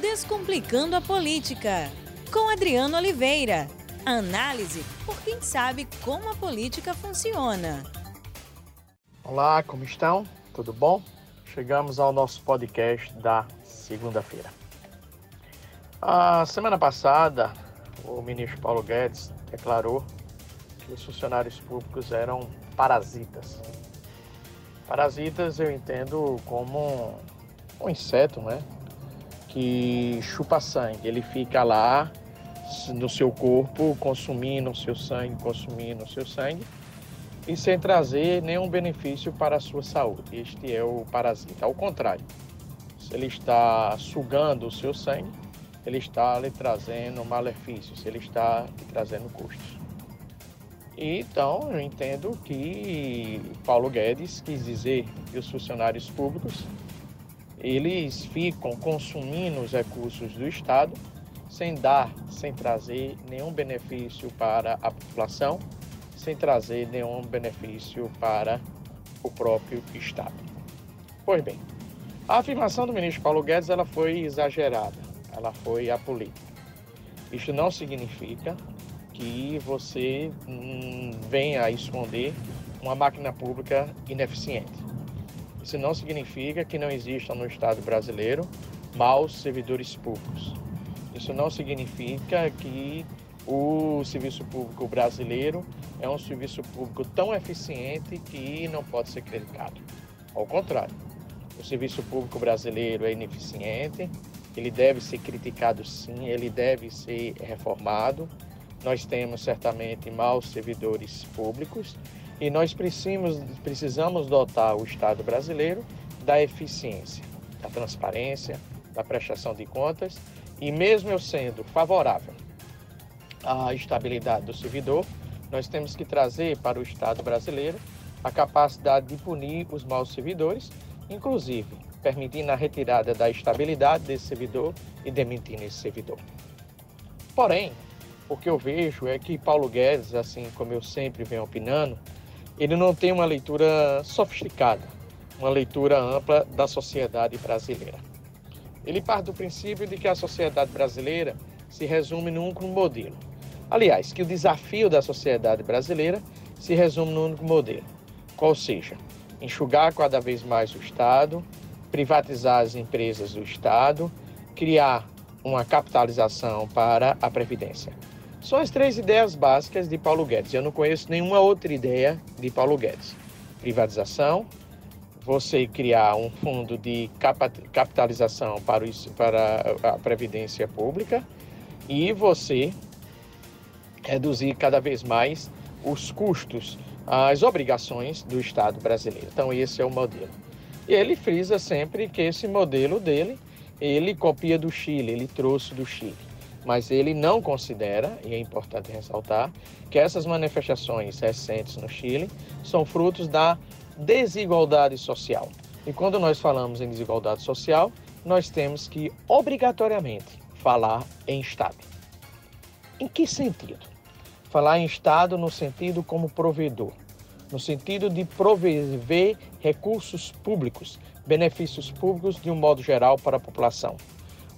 Descomplicando a Política, com Adriano Oliveira. Análise por quem sabe como a política funciona. Olá, como estão? Tudo bom? Chegamos ao nosso podcast da segunda-feira. A semana passada, o ministro Paulo Guedes declarou que os funcionários públicos eram parasitas. Parasitas eu entendo como um inseto, né? Que chupa sangue. Ele fica lá no seu corpo, consumindo o seu sangue, consumindo o seu sangue, e sem trazer nenhum benefício para a sua saúde. Este é o parasita. Ao contrário, se ele está sugando o seu sangue, ele está lhe trazendo malefícios, ele está lhe trazendo custos. Então, eu entendo que Paulo Guedes quis dizer que os funcionários públicos eles ficam consumindo os recursos do Estado sem dar, sem trazer nenhum benefício para a população, sem trazer nenhum benefício para o próprio Estado. Pois bem, a afirmação do ministro Paulo Guedes ela foi exagerada, ela foi apolítica. Isto não significa que você hum, venha a esconder uma máquina pública ineficiente. Isso não significa que não existam no Estado brasileiro maus servidores públicos. Isso não significa que o serviço público brasileiro é um serviço público tão eficiente que não pode ser criticado. Ao contrário, o serviço público brasileiro é ineficiente, ele deve ser criticado sim, ele deve ser reformado. Nós temos certamente maus servidores públicos e nós precisamos, precisamos dotar o Estado brasileiro da eficiência, da transparência, da prestação de contas e mesmo eu sendo favorável à estabilidade do servidor, nós temos que trazer para o Estado brasileiro a capacidade de punir os maus servidores, inclusive permitindo a retirada da estabilidade desse servidor e demitindo esse servidor. Porém, o que eu vejo é que Paulo Guedes, assim como eu sempre venho opinando, ele não tem uma leitura sofisticada, uma leitura ampla da sociedade brasileira. Ele parte do princípio de que a sociedade brasileira se resume num único modelo. Aliás, que o desafio da sociedade brasileira se resume num único modelo, qual seja, enxugar cada vez mais o Estado, privatizar as empresas do Estado, criar uma capitalização para a Previdência. São as três ideias básicas de Paulo Guedes. Eu não conheço nenhuma outra ideia de Paulo Guedes. Privatização, você criar um fundo de capitalização para, o, para a previdência pública e você reduzir cada vez mais os custos, as obrigações do Estado brasileiro. Então esse é o modelo. E ele frisa sempre que esse modelo dele, ele copia do Chile, ele trouxe do Chile mas ele não considera, e é importante ressaltar, que essas manifestações recentes no Chile são frutos da desigualdade social. E quando nós falamos em desigualdade social, nós temos que obrigatoriamente falar em Estado. Em que sentido? Falar em Estado no sentido como provedor, no sentido de prover recursos públicos, benefícios públicos de um modo geral para a população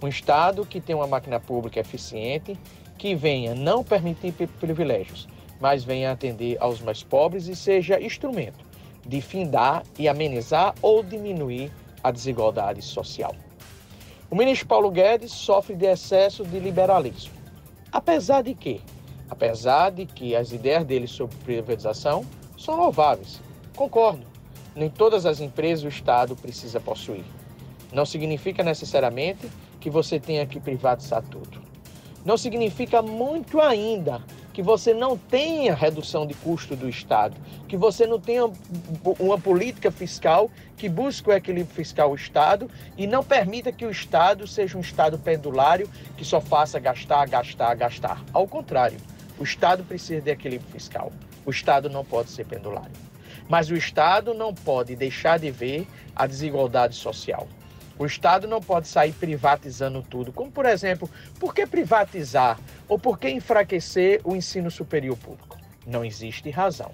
um Estado que tenha uma máquina pública eficiente, que venha não permitir privilégios, mas venha atender aos mais pobres e seja instrumento de findar e amenizar ou diminuir a desigualdade social. O ministro Paulo Guedes sofre de excesso de liberalismo. Apesar de que, apesar de que as ideias dele sobre privatização são louváveis, concordo. Nem todas as empresas o Estado precisa possuir. Não significa necessariamente que você tenha que privatizar tudo. Não significa muito ainda que você não tenha redução de custo do Estado, que você não tenha uma política fiscal que busque o equilíbrio fiscal do Estado e não permita que o Estado seja um Estado pendulário que só faça gastar, gastar, gastar. Ao contrário, o Estado precisa de equilíbrio fiscal. O Estado não pode ser pendulário. Mas o Estado não pode deixar de ver a desigualdade social. O Estado não pode sair privatizando tudo. Como, por exemplo, por que privatizar ou por que enfraquecer o ensino superior público? Não existe razão.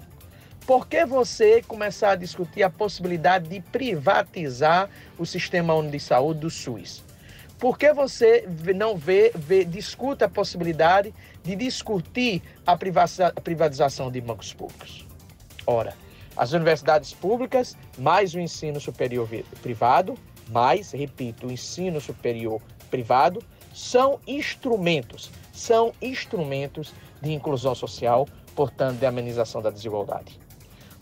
Por que você começar a discutir a possibilidade de privatizar o Sistema Único de Saúde do SUS? Por que você não vê, vê discuta a possibilidade de discutir a privatização de bancos públicos? Ora, as universidades públicas, mais o ensino superior privado, mais, repito, o ensino superior privado, são instrumentos, são instrumentos de inclusão social, portanto, de amenização da desigualdade.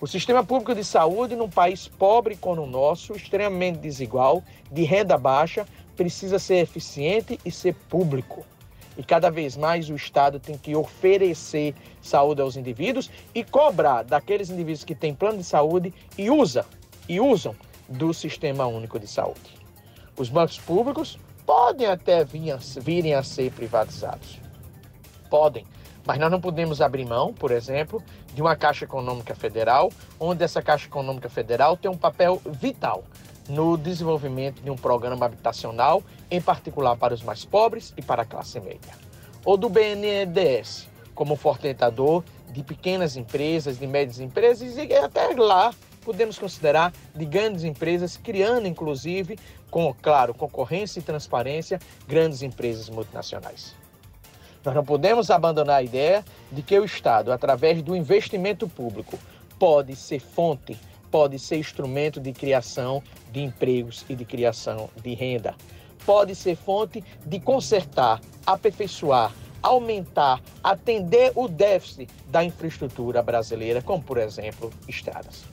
O sistema público de saúde, num país pobre como o nosso, extremamente desigual, de renda baixa, precisa ser eficiente e ser público. E cada vez mais o Estado tem que oferecer saúde aos indivíduos e cobrar daqueles indivíduos que têm plano de saúde e usa e usam do Sistema Único de Saúde. Os bancos públicos podem até vir, virem a ser privatizados. Podem, mas nós não podemos abrir mão, por exemplo, de uma Caixa Econômica Federal, onde essa Caixa Econômica Federal tem um papel vital no desenvolvimento de um programa habitacional, em particular para os mais pobres e para a classe média. Ou do BNDES, como fortalecedor de pequenas empresas, de médias empresas e até lá podemos considerar de grandes empresas, criando inclusive, com, claro, concorrência e transparência, grandes empresas multinacionais. Nós não podemos abandonar a ideia de que o Estado, através do investimento público, pode ser fonte pode ser instrumento de criação de empregos e de criação de renda. Pode ser fonte de consertar, aperfeiçoar, aumentar, atender o déficit da infraestrutura brasileira, como por exemplo, estradas.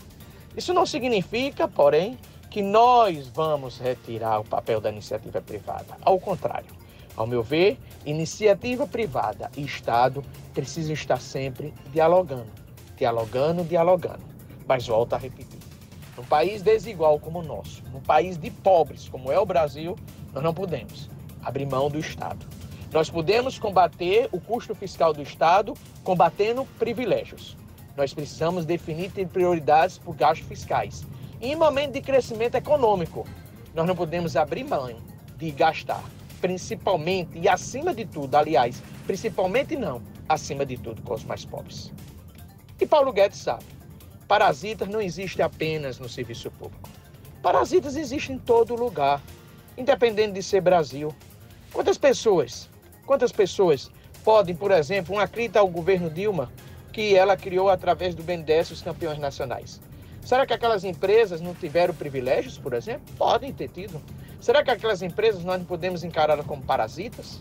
Isso não significa, porém, que nós vamos retirar o papel da iniciativa privada. Ao contrário, ao meu ver, iniciativa privada e Estado precisam estar sempre dialogando, dialogando, dialogando. Mas volto a repetir: num país desigual como o nosso, num país de pobres como é o Brasil, nós não podemos abrir mão do Estado. Nós podemos combater o custo fiscal do Estado combatendo privilégios. Nós precisamos definir prioridades por gastos fiscais. Em momento de crescimento econômico, nós não podemos abrir mão de gastar, principalmente e acima de tudo, aliás, principalmente não, acima de tudo com os mais pobres. E Paulo Guedes sabe. Parasitas não existem apenas no serviço público. Parasitas existem em todo lugar, independente de ser Brasil. Quantas pessoas, quantas pessoas podem, por exemplo, uma crítica ao governo Dilma, que ela criou através do BNDES os campeões nacionais? Será que aquelas empresas não tiveram privilégios, por exemplo? Podem ter tido. Será que aquelas empresas nós não podemos encará-las como parasitas?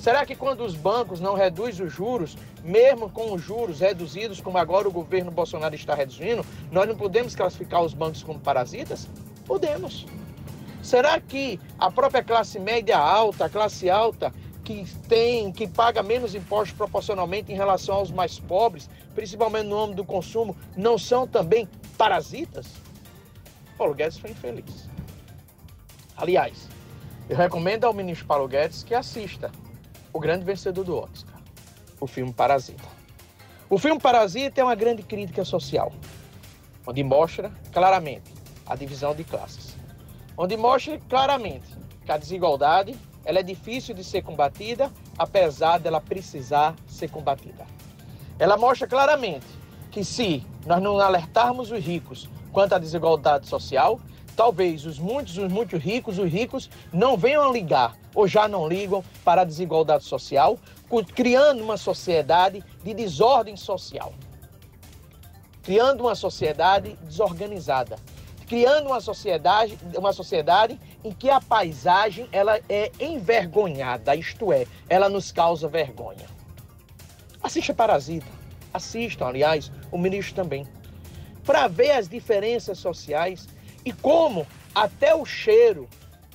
Será que quando os bancos não reduzem os juros, mesmo com os juros reduzidos, como agora o governo Bolsonaro está reduzindo, nós não podemos classificar os bancos como parasitas? Podemos. Será que a própria classe média alta, a classe alta, que tem, que paga menos impostos proporcionalmente em relação aos mais pobres, principalmente no âmbito do consumo, não são também parasitas? Paulo Guedes foi infeliz. Aliás, eu recomendo ao ministro Paulo Guedes que assista o grande vencedor do Oscar, o filme Parasita. O filme Parasita é uma grande crítica social, onde mostra claramente a divisão de classes, onde mostra claramente que a desigualdade ela é difícil de ser combatida, apesar dela precisar ser combatida. Ela mostra claramente que se nós não alertarmos os ricos quanto à desigualdade social, talvez os muitos, os muito ricos, os ricos não venham ligar ou já não ligam para a desigualdade social, criando uma sociedade de desordem social. Criando uma sociedade desorganizada, criando uma sociedade, uma sociedade em que a paisagem ela é envergonhada, isto é, ela nos causa vergonha. Assista Parasita, assistam, aliás, o ministro também, para ver as diferenças sociais e como até o cheiro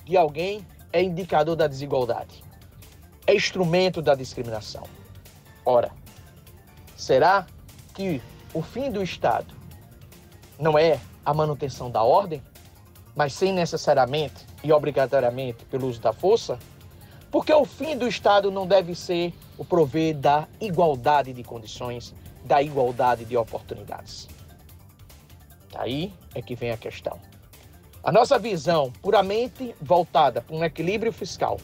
de alguém é indicador da desigualdade, é instrumento da discriminação. Ora, será que o fim do Estado não é a manutenção da ordem, mas sem necessariamente e obrigatoriamente pelo uso da força? Porque o fim do Estado não deve ser o prover da igualdade de condições, da igualdade de oportunidades. Daí é que vem a questão. A nossa visão puramente voltada para um equilíbrio fiscal,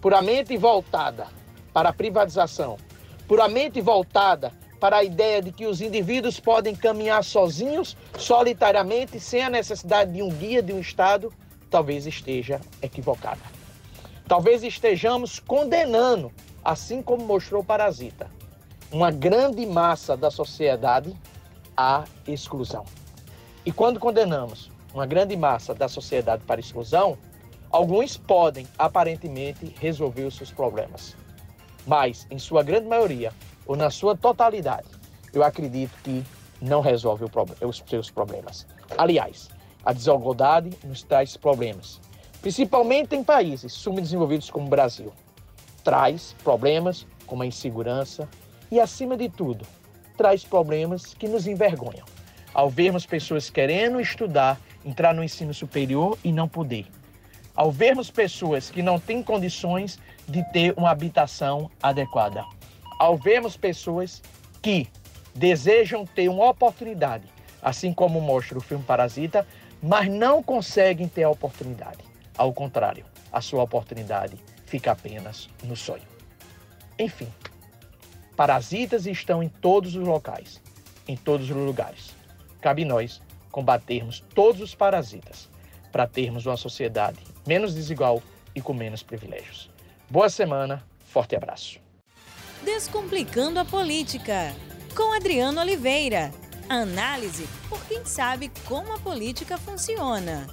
puramente voltada para a privatização, puramente voltada para a ideia de que os indivíduos podem caminhar sozinhos, solitariamente, sem a necessidade de um guia de um Estado, talvez esteja equivocada. Talvez estejamos condenando, assim como mostrou Parasita, uma grande massa da sociedade à exclusão. E quando condenamos uma grande massa da sociedade para exclusão, alguns podem aparentemente resolver os seus problemas. Mas, em sua grande maioria, ou na sua totalidade, eu acredito que não resolve os seus problemas. Aliás, a desigualdade nos traz problemas, principalmente em países subdesenvolvidos como o Brasil. Traz problemas como a insegurança e, acima de tudo, traz problemas que nos envergonham. Ao vermos pessoas querendo estudar, entrar no ensino superior e não poder. Ao vermos pessoas que não têm condições de ter uma habitação adequada. Ao vermos pessoas que desejam ter uma oportunidade, assim como mostra o filme Parasita, mas não conseguem ter a oportunidade. Ao contrário, a sua oportunidade fica apenas no sonho. Enfim, parasitas estão em todos os locais, em todos os lugares. Cabe nós combatermos todos os parasitas para termos uma sociedade menos desigual e com menos privilégios. Boa semana, forte abraço. Descomplicando a política com Adriano Oliveira. Análise por quem sabe como a política funciona.